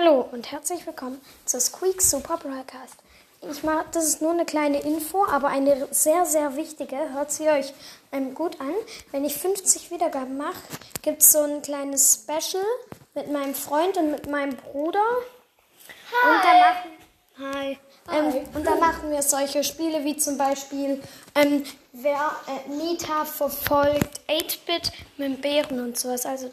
Hallo und herzlich willkommen zur Squeak Super Broadcast. Ich mache, das ist nur eine kleine Info, aber eine sehr, sehr wichtige. Hört sie euch ähm, gut an. Wenn ich 50 Wiedergaben mache, gibt es so ein kleines Special mit meinem Freund und mit meinem Bruder. Hi. Und da machen, hi. Ähm, und da machen wir solche Spiele wie zum Beispiel, ähm, wer äh, Nita verfolgt 8-Bit mit dem Bären und sowas. Also,